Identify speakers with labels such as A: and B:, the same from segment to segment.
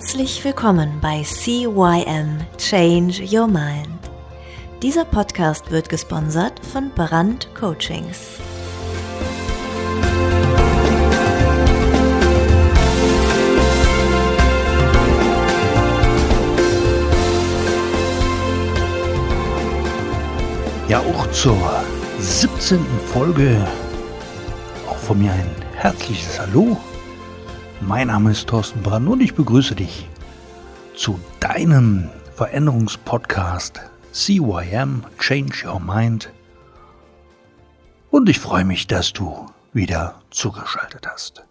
A: Herzlich willkommen bei CYM Change Your Mind. Dieser Podcast wird gesponsert von Brand Coachings.
B: Ja, auch zur 17. Folge. Auch von mir ein herzliches Hallo. Mein Name ist Thorsten Brand und ich begrüße dich zu deinem Veränderungspodcast CYM Change Your Mind. Und ich freue mich, dass du wieder zugeschaltet hast.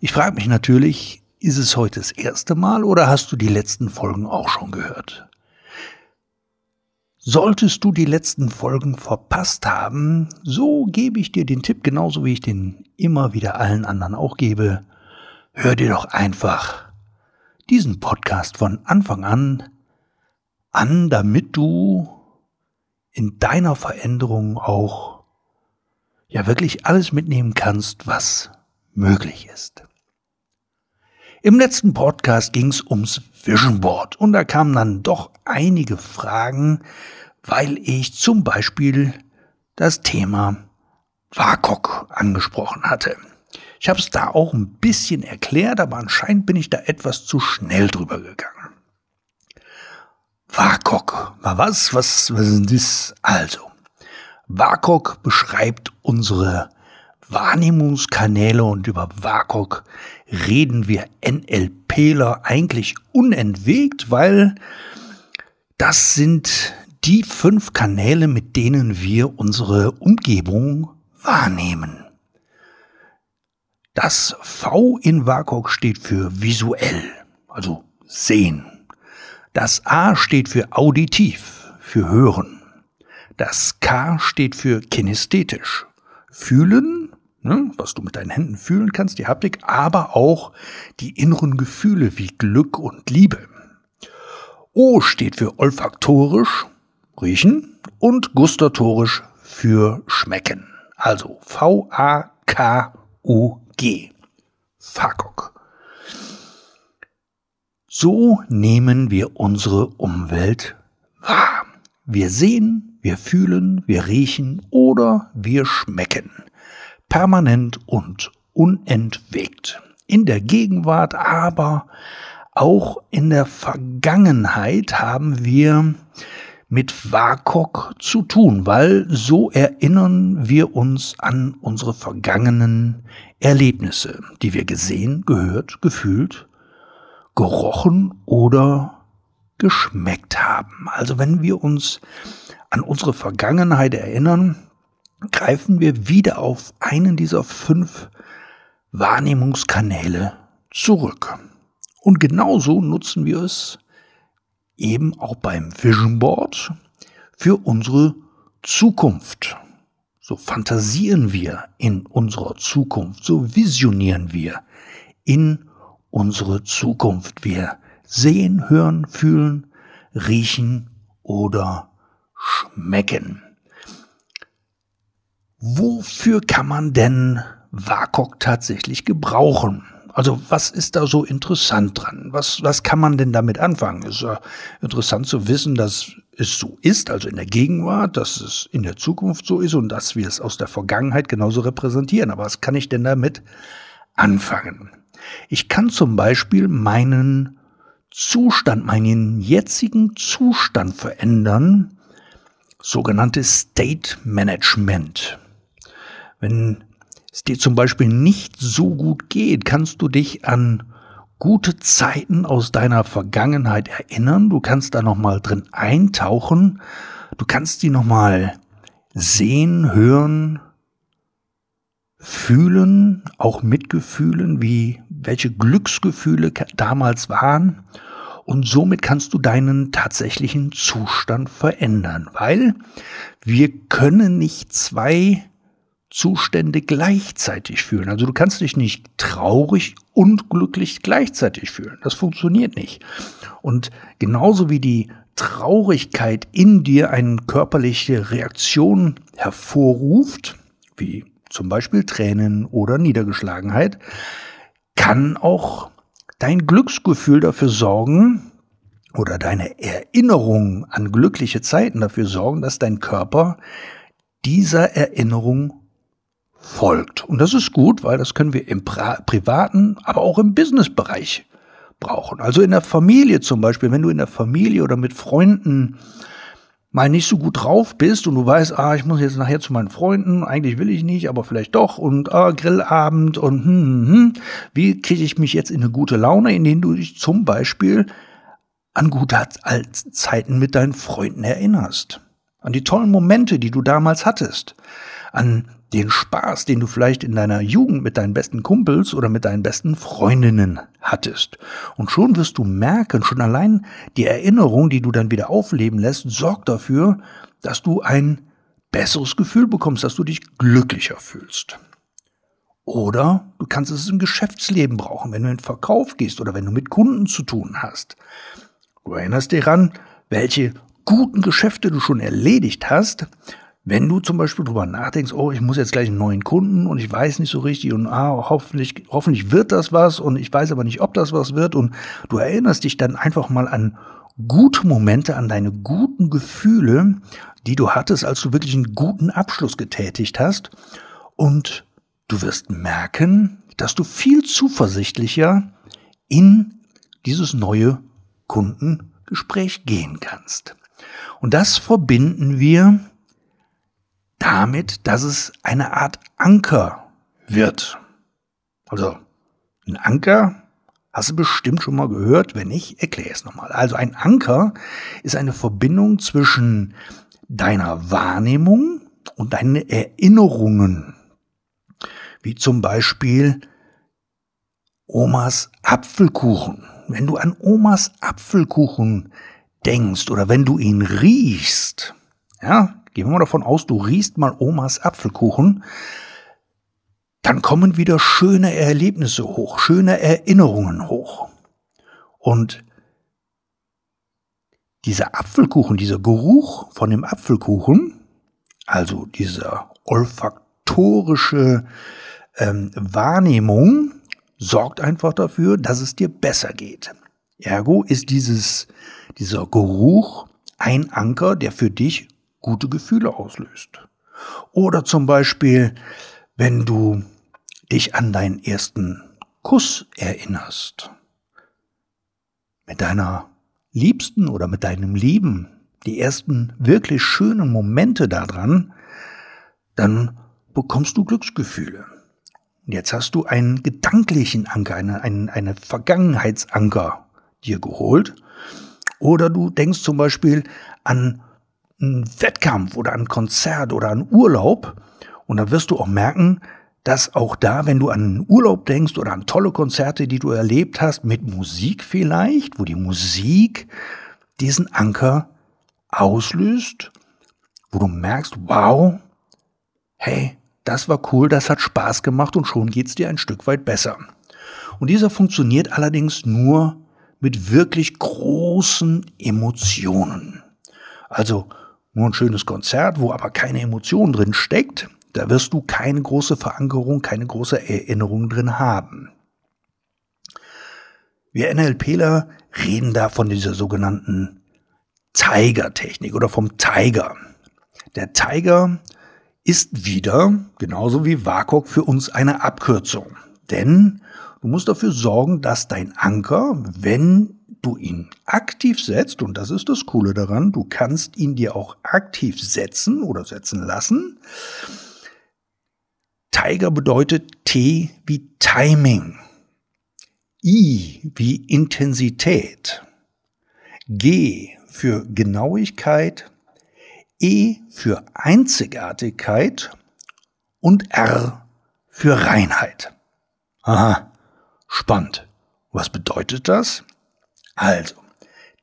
B: Ich frage mich natürlich, ist es heute das erste Mal oder hast du die letzten Folgen auch schon gehört? Solltest du die letzten Folgen verpasst haben, so gebe ich dir den Tipp, genauso wie ich den immer wieder allen anderen auch gebe hör dir doch einfach diesen Podcast von Anfang an an, damit du in deiner Veränderung auch ja wirklich alles mitnehmen kannst, was möglich ist. Im letzten Podcast ging es ums Vision Board und da kamen dann doch einige Fragen, weil ich zum Beispiel das Thema WAKOK angesprochen hatte. Ich habe es da auch ein bisschen erklärt, aber anscheinend bin ich da etwas zu schnell drüber gegangen. WAKOK war was? Was, was ist das? Also, WAKOK beschreibt unsere Wahrnehmungskanäle und über WAKOK reden wir NLPler eigentlich unentwegt, weil das sind die fünf Kanäle, mit denen wir unsere Umgebung wahrnehmen. Das V in WAKOK steht für visuell, also sehen. Das A steht für auditiv, für hören. Das K steht für kinästhetisch, fühlen, ne, was du mit deinen Händen fühlen kannst, die Haptik, aber auch die inneren Gefühle wie Glück und Liebe. O steht für olfaktorisch, riechen und gustatorisch für schmecken. Also V-A-K-U G. Fakok. So nehmen wir unsere Umwelt wahr. Wir sehen, wir fühlen, wir riechen oder wir schmecken. Permanent und unentwegt. In der Gegenwart, aber auch in der Vergangenheit haben wir mit WAKOK zu tun, weil so erinnern wir uns an unsere vergangenen Erlebnisse, die wir gesehen, gehört, gefühlt, gerochen oder geschmeckt haben. Also wenn wir uns an unsere Vergangenheit erinnern, greifen wir wieder auf einen dieser fünf Wahrnehmungskanäle zurück. Und genauso nutzen wir es eben auch beim Vision Board für unsere Zukunft. So fantasieren wir in unserer Zukunft, so visionieren wir in unsere Zukunft. Wir sehen, hören, fühlen, riechen oder schmecken. Wofür kann man denn WAKOK tatsächlich gebrauchen? Also was ist da so interessant dran? Was, was kann man denn damit anfangen? Es ist ja interessant zu wissen, dass es so ist, also in der Gegenwart, dass es in der Zukunft so ist und dass wir es aus der Vergangenheit genauso repräsentieren. Aber was kann ich denn damit anfangen? Ich kann zum Beispiel meinen Zustand, meinen jetzigen Zustand verändern, sogenanntes State Management. Wenn es dir zum Beispiel nicht so gut geht, kannst du dich an gute Zeiten aus deiner Vergangenheit erinnern. Du kannst da nochmal drin eintauchen. Du kannst die nochmal sehen, hören, fühlen, auch mitgefühlen, wie welche Glücksgefühle damals waren. Und somit kannst du deinen tatsächlichen Zustand verändern, weil wir können nicht zwei Zustände gleichzeitig fühlen. Also du kannst dich nicht traurig und glücklich gleichzeitig fühlen. Das funktioniert nicht. Und genauso wie die Traurigkeit in dir eine körperliche Reaktion hervorruft, wie zum Beispiel Tränen oder Niedergeschlagenheit, kann auch dein Glücksgefühl dafür sorgen oder deine Erinnerung an glückliche Zeiten dafür sorgen, dass dein Körper dieser Erinnerung folgt. Und das ist gut, weil das können wir im privaten, aber auch im Businessbereich brauchen. Also in der Familie zum Beispiel, wenn du in der Familie oder mit Freunden mal nicht so gut drauf bist und du weißt, ah, ich muss jetzt nachher zu meinen Freunden, eigentlich will ich nicht, aber vielleicht doch und ah, Grillabend und hm, hm, hm. wie kriege ich mich jetzt in eine gute Laune, indem du dich zum Beispiel an gute Zeiten mit deinen Freunden erinnerst, an die tollen Momente, die du damals hattest, an den Spaß, den du vielleicht in deiner Jugend mit deinen besten Kumpels oder mit deinen besten Freundinnen hattest. Und schon wirst du merken, schon allein die Erinnerung, die du dann wieder aufleben lässt, sorgt dafür, dass du ein besseres Gefühl bekommst, dass du dich glücklicher fühlst. Oder du kannst es im Geschäftsleben brauchen, wenn du in den Verkauf gehst oder wenn du mit Kunden zu tun hast. Du erinnerst dich daran, welche guten Geschäfte du schon erledigt hast, wenn du zum Beispiel drüber nachdenkst, oh, ich muss jetzt gleich einen neuen Kunden und ich weiß nicht so richtig und ah, hoffentlich, hoffentlich wird das was und ich weiß aber nicht, ob das was wird und du erinnerst dich dann einfach mal an gute Momente, an deine guten Gefühle, die du hattest, als du wirklich einen guten Abschluss getätigt hast und du wirst merken, dass du viel zuversichtlicher in dieses neue Kundengespräch gehen kannst. Und das verbinden wir damit, dass es eine Art Anker wird. Also ein Anker hast du bestimmt schon mal gehört, wenn nicht, erkläre es nochmal. Also ein Anker ist eine Verbindung zwischen deiner Wahrnehmung und deinen Erinnerungen. Wie zum Beispiel Omas Apfelkuchen. Wenn du an Omas Apfelkuchen denkst oder wenn du ihn riechst, ja, Gehen wir mal davon aus, du riechst mal Omas Apfelkuchen, dann kommen wieder schöne Erlebnisse hoch, schöne Erinnerungen hoch. Und dieser Apfelkuchen, dieser Geruch von dem Apfelkuchen, also diese olfaktorische ähm, Wahrnehmung, sorgt einfach dafür, dass es dir besser geht. Ergo ist dieses, dieser Geruch ein Anker, der für dich gute Gefühle auslöst. Oder zum Beispiel, wenn du dich an deinen ersten Kuss erinnerst. Mit deiner Liebsten oder mit deinem Lieben, die ersten wirklich schönen Momente daran, dann bekommst du Glücksgefühle. Und jetzt hast du einen gedanklichen Anker, eine, einen, eine Vergangenheitsanker dir geholt. Oder du denkst zum Beispiel an einen Wettkampf oder ein Konzert oder einen Urlaub. Und dann wirst du auch merken, dass auch da, wenn du an Urlaub denkst oder an tolle Konzerte, die du erlebt hast, mit Musik vielleicht, wo die Musik diesen Anker auslöst, wo du merkst, wow, hey, das war cool, das hat Spaß gemacht und schon geht's dir ein Stück weit besser. Und dieser funktioniert allerdings nur mit wirklich großen Emotionen. Also nur ein schönes Konzert, wo aber keine Emotion drin steckt, da wirst du keine große Verankerung, keine große Erinnerung drin haben. Wir NLPler reden da von dieser sogenannten Tiger-Technik oder vom Tiger. Der Tiger ist wieder, genauso wie WAKOK, für uns eine Abkürzung. Denn du musst dafür sorgen, dass dein Anker, wenn du ihn aktiv setzt, und das ist das Coole daran, du kannst ihn dir auch aktiv setzen oder setzen lassen. Tiger bedeutet T wie Timing, I wie Intensität, G für Genauigkeit, E für Einzigartigkeit und R für Reinheit. Aha, spannend. Was bedeutet das? Also,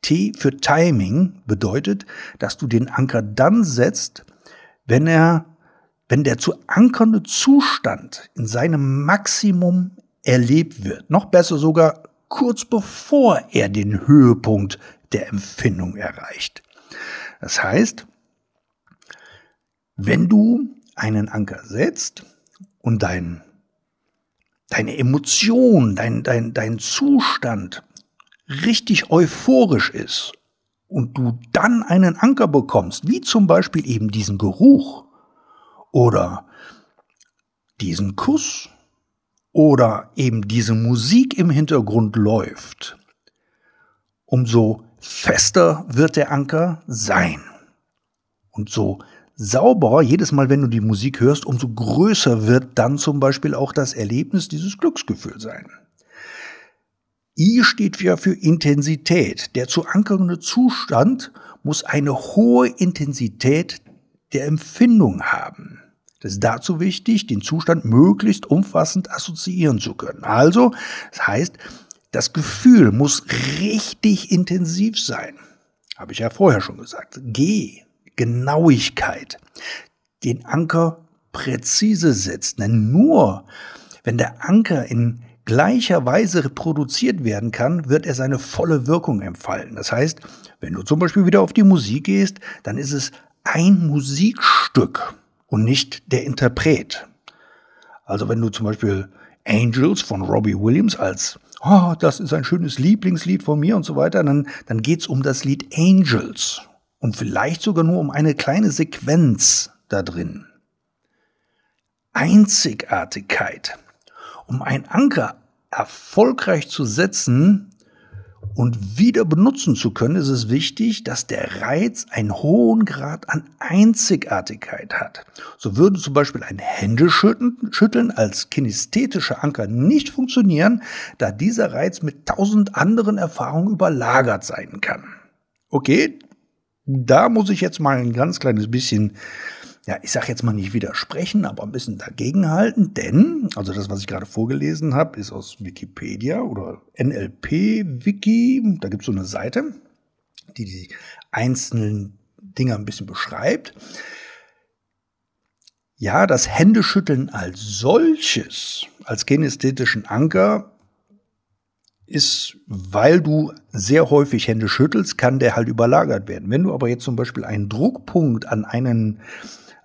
B: T für Timing bedeutet, dass du den Anker dann setzt, wenn er, wenn der zu ankernde Zustand in seinem Maximum erlebt wird. Noch besser sogar kurz bevor er den Höhepunkt der Empfindung erreicht. Das heißt, wenn du einen Anker setzt und dein, deine Emotion, dein, dein, dein Zustand richtig euphorisch ist und du dann einen Anker bekommst, wie zum Beispiel eben diesen Geruch oder diesen Kuss oder eben diese Musik im Hintergrund läuft, umso fester wird der Anker sein. Und so sauberer, jedes Mal, wenn du die Musik hörst, umso größer wird dann zum Beispiel auch das Erlebnis dieses Glücksgefühl sein. I steht ja für Intensität. Der zu ankernde Zustand muss eine hohe Intensität der Empfindung haben. Das ist dazu wichtig, den Zustand möglichst umfassend assoziieren zu können. Also, das heißt, das Gefühl muss richtig intensiv sein. Habe ich ja vorher schon gesagt. G, Genauigkeit. Den Anker präzise setzt. Denn nur wenn der Anker in gleicher Weise reproduziert werden kann, wird er seine volle Wirkung entfalten. Das heißt, wenn du zum Beispiel wieder auf die Musik gehst, dann ist es ein Musikstück und nicht der Interpret. Also wenn du zum Beispiel Angels von Robbie Williams als oh, das ist ein schönes Lieblingslied von mir und so weiter, dann, dann geht's um das Lied Angels und vielleicht sogar nur um eine kleine Sequenz da drin. Einzigartigkeit. Um einen Anker erfolgreich zu setzen, und wieder benutzen zu können, ist es wichtig, dass der Reiz einen hohen Grad an Einzigartigkeit hat. So würde zum Beispiel ein Händeschütteln als kinesthetischer Anker nicht funktionieren, da dieser Reiz mit tausend anderen Erfahrungen überlagert sein kann. Okay, da muss ich jetzt mal ein ganz kleines bisschen ja, ich sage jetzt mal nicht widersprechen, aber ein bisschen dagegenhalten, denn, also das, was ich gerade vorgelesen habe, ist aus Wikipedia oder NLP-Wiki, da gibt es so eine Seite, die die einzelnen Dinge ein bisschen beschreibt. Ja, das Händeschütteln als solches, als kinästhetischen Anker, ist, weil du sehr häufig Hände schüttelst, kann der halt überlagert werden. Wenn du aber jetzt zum Beispiel einen Druckpunkt an einen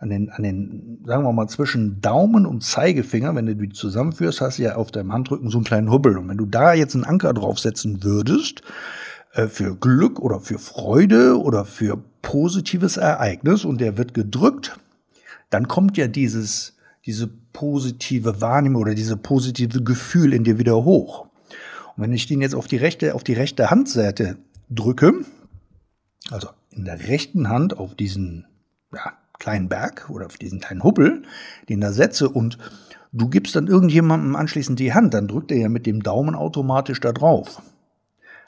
B: an den, an den, sagen wir mal, zwischen Daumen und Zeigefinger, wenn du die zusammenführst, hast du ja auf deinem Handrücken so einen kleinen Hubbel. Und wenn du da jetzt einen Anker draufsetzen würdest, äh, für Glück oder für Freude oder für positives Ereignis und der wird gedrückt, dann kommt ja dieses, diese positive Wahrnehmung oder diese positive Gefühl in dir wieder hoch. Und wenn ich den jetzt auf die rechte, auf die rechte Handseite drücke, also in der rechten Hand auf diesen, ja, kleinen Berg oder auf diesen kleinen Hubbel, den da setze und du gibst dann irgendjemandem anschließend die Hand, dann drückt er ja mit dem Daumen automatisch da drauf.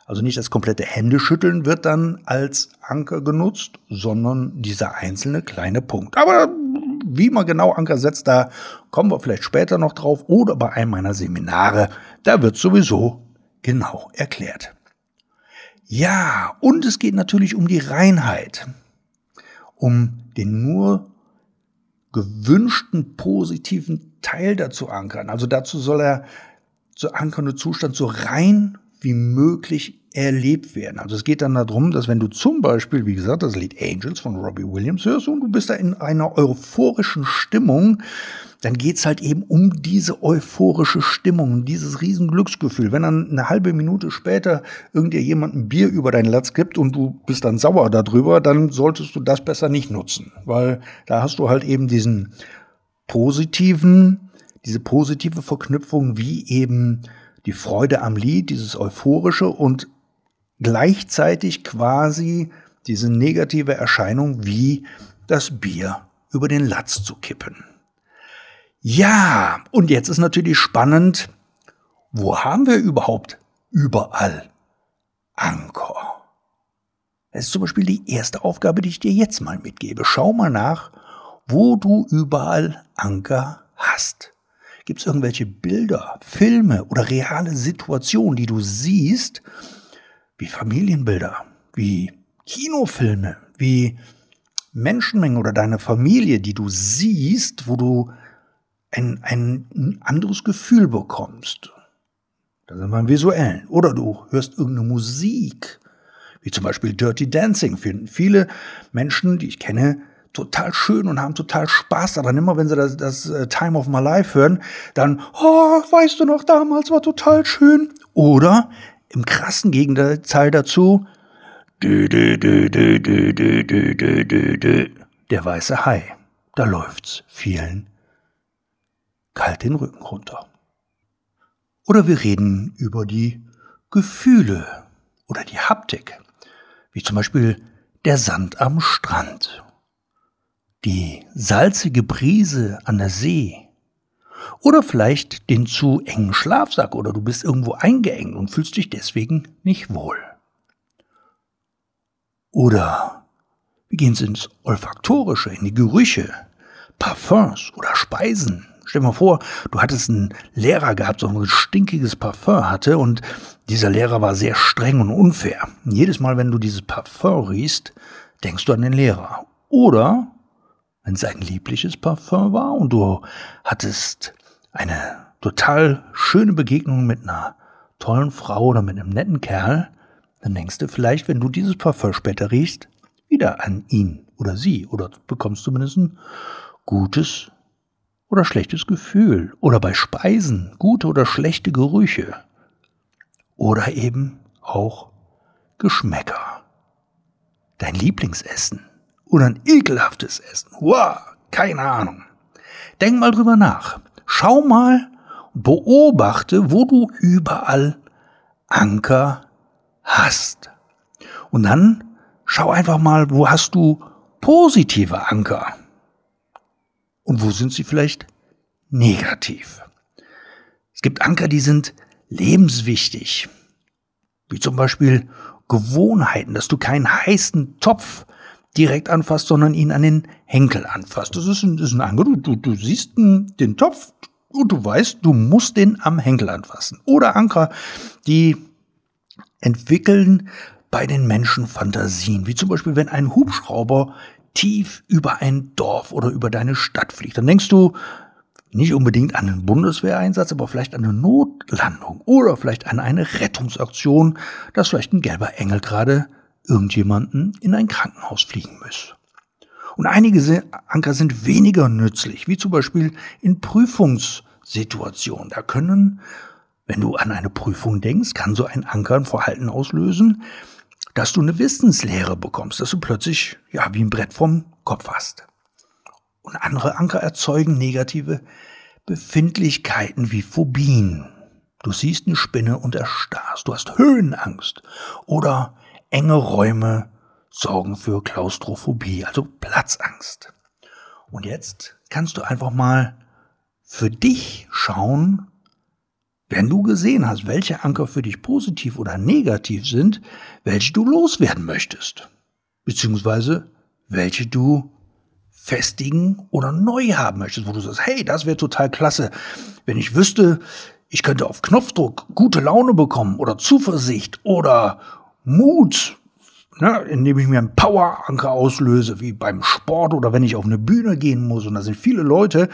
B: Also nicht das komplette Händeschütteln wird dann als Anker genutzt, sondern dieser einzelne kleine Punkt. Aber wie man genau Anker setzt, da kommen wir vielleicht später noch drauf oder bei einem meiner Seminare, da wird sowieso genau erklärt. Ja, und es geht natürlich um die Reinheit um den nur gewünschten positiven Teil dazu ankern. Also dazu soll er zu ankernde Zustand so rein wie möglich erlebt werden. Also es geht dann darum, dass wenn du zum Beispiel, wie gesagt, das Lied Angels von Robbie Williams hörst und du bist da in einer euphorischen Stimmung, dann geht's halt eben um diese euphorische Stimmung, dieses riesen Glücksgefühl. Wenn dann eine halbe Minute später irgendjemand ein Bier über dein Latz gibt und du bist dann sauer darüber, dann solltest du das besser nicht nutzen, weil da hast du halt eben diesen positiven, diese positive Verknüpfung wie eben die Freude am Lied, dieses euphorische und gleichzeitig quasi diese negative Erscheinung wie das Bier über den Latz zu kippen. Ja, und jetzt ist natürlich spannend, wo haben wir überhaupt überall Anker? Das ist zum Beispiel die erste Aufgabe, die ich dir jetzt mal mitgebe. Schau mal nach, wo du überall Anker hast. Gibt es irgendwelche Bilder, Filme oder reale Situationen, die du siehst, wie Familienbilder, wie Kinofilme, wie Menschenmengen oder deine Familie, die du siehst, wo du ein, ein anderes Gefühl bekommst. Da sind wir im Visuellen. Oder du hörst irgendeine Musik, wie zum Beispiel Dirty Dancing, finden viele Menschen, die ich kenne, total schön und haben total Spaß Aber Immer wenn sie das, das Time of My Life hören, dann, oh, weißt du noch, damals war total schön. Oder im krassen Gegenteil dazu, der weiße Hai. Da läuft's. Vielen kalt den Rücken runter. Oder wir reden über die Gefühle oder die Haptik, wie zum Beispiel der Sand am Strand, die salzige Brise an der See oder vielleicht den zu engen Schlafsack oder du bist irgendwo eingeengt und fühlst dich deswegen nicht wohl. Oder wir gehen ins Olfaktorische, in die Gerüche, Parfums oder Speisen. Stell dir mal vor, du hattest einen Lehrer gehabt, so ein stinkiges Parfum hatte und dieser Lehrer war sehr streng und unfair. Jedes Mal, wenn du dieses Parfum riechst, denkst du an den Lehrer. Oder, wenn es ein liebliches Parfum war und du hattest eine total schöne Begegnung mit einer tollen Frau oder mit einem netten Kerl, dann denkst du vielleicht, wenn du dieses Parfum später riechst, wieder an ihn oder sie oder bekommst zumindest ein gutes oder schlechtes Gefühl oder bei Speisen gute oder schlechte Gerüche oder eben auch Geschmäcker. Dein Lieblingsessen oder ein ekelhaftes Essen. Wow, keine Ahnung. Denk mal drüber nach. Schau mal, beobachte, wo du überall Anker hast. Und dann schau einfach mal, wo hast du positive Anker? Und wo sind sie vielleicht negativ? Es gibt Anker, die sind lebenswichtig. Wie zum Beispiel Gewohnheiten, dass du keinen heißen Topf direkt anfasst, sondern ihn an den Henkel anfasst. Das ist ein, das ist ein Anker. Du, du, du siehst den Topf und du weißt, du musst den am Henkel anfassen. Oder Anker, die entwickeln bei den Menschen Fantasien, wie zum Beispiel, wenn ein Hubschrauber tief über ein Dorf oder über deine Stadt fliegt, dann denkst du nicht unbedingt an einen Bundeswehreinsatz, aber vielleicht an eine Notlandung oder vielleicht an eine Rettungsaktion, dass vielleicht ein gelber Engel gerade irgendjemanden in ein Krankenhaus fliegen muss. Und einige Anker sind weniger nützlich, wie zum Beispiel in Prüfungssituationen. Da können, wenn du an eine Prüfung denkst, kann so ein Anker ein Verhalten auslösen, dass du eine Wissenslehre bekommst, dass du plötzlich, ja, wie ein Brett vom Kopf hast. Und andere Anker erzeugen negative Befindlichkeiten wie Phobien. Du siehst eine Spinne und erstarrst. Du hast Höhenangst. Oder enge Räume sorgen für Klaustrophobie, also Platzangst. Und jetzt kannst du einfach mal für dich schauen, wenn du gesehen hast, welche Anker für dich positiv oder negativ sind, welche du loswerden möchtest, beziehungsweise welche du festigen oder neu haben möchtest, wo du sagst, hey, das wäre total klasse, wenn ich wüsste, ich könnte auf Knopfdruck gute Laune bekommen oder Zuversicht oder Mut ne, indem ich mir einen Poweranker auslöse, wie beim Sport oder wenn ich auf eine Bühne gehen muss und da sind viele Leute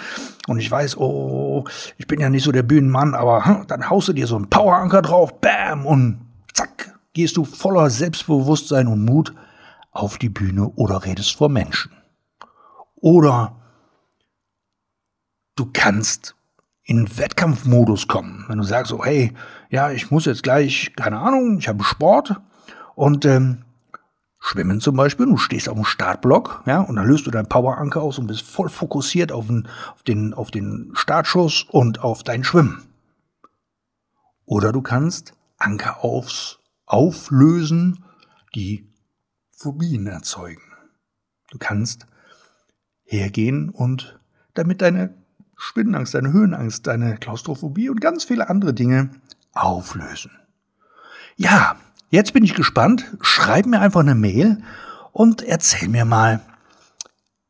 B: und ich weiß, oh, ich bin ja nicht so der Bühnenmann, aber hm, dann haust du dir so einen Poweranker drauf, bam, und zack, gehst du voller Selbstbewusstsein und Mut auf die Bühne oder redest vor Menschen. Oder du kannst in Wettkampfmodus kommen. Wenn du sagst, oh hey, ja, ich muss jetzt gleich, keine Ahnung, ich habe Sport und ähm, Schwimmen zum Beispiel, du stehst auf dem Startblock, ja, und dann löst du deinen Poweranker aus und bist voll fokussiert auf den, auf den, auf den Startschuss und auf dein Schwimmen. Oder du kannst Anker aufs, auflösen, die Phobien erzeugen. Du kannst hergehen und damit deine Spinnenangst, deine Höhenangst, deine Klaustrophobie und ganz viele andere Dinge auflösen. Ja, Jetzt bin ich gespannt. Schreib mir einfach eine Mail und erzähl mir mal,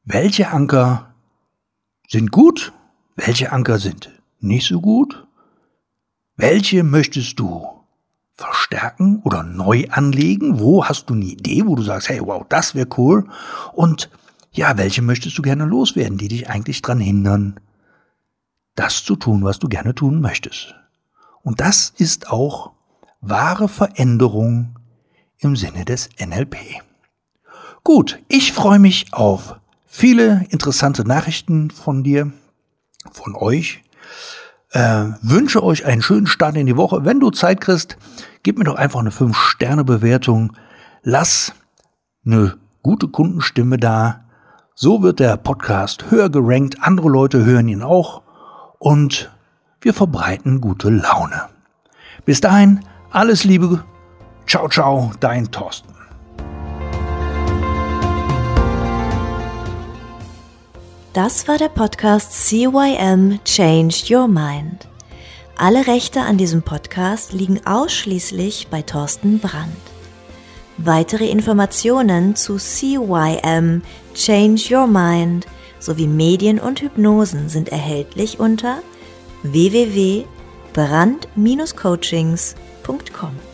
B: welche Anker sind gut, welche Anker sind nicht so gut, welche möchtest du verstärken oder neu anlegen, wo hast du eine Idee, wo du sagst, hey, wow, das wäre cool und ja, welche möchtest du gerne loswerden, die dich eigentlich dran hindern, das zu tun, was du gerne tun möchtest. Und das ist auch wahre Veränderung im Sinne des NLP. Gut, ich freue mich auf viele interessante Nachrichten von dir, von euch. Äh, wünsche euch einen schönen Start in die Woche. Wenn du Zeit kriegst, gib mir doch einfach eine 5-Sterne-Bewertung. Lass eine gute Kundenstimme da. So wird der Podcast höher gerankt. Andere Leute hören ihn auch. Und wir verbreiten gute Laune. Bis dahin, alles Liebe. Ciao, ciao, dein Thorsten.
A: Das war der Podcast CYM Changed Your Mind. Alle Rechte an diesem Podcast liegen ausschließlich bei Thorsten Brandt. Weitere Informationen zu CYM Change Your Mind sowie Medien und Hypnosen sind erhältlich unter www.brand-coachings.com www.mama-made.com.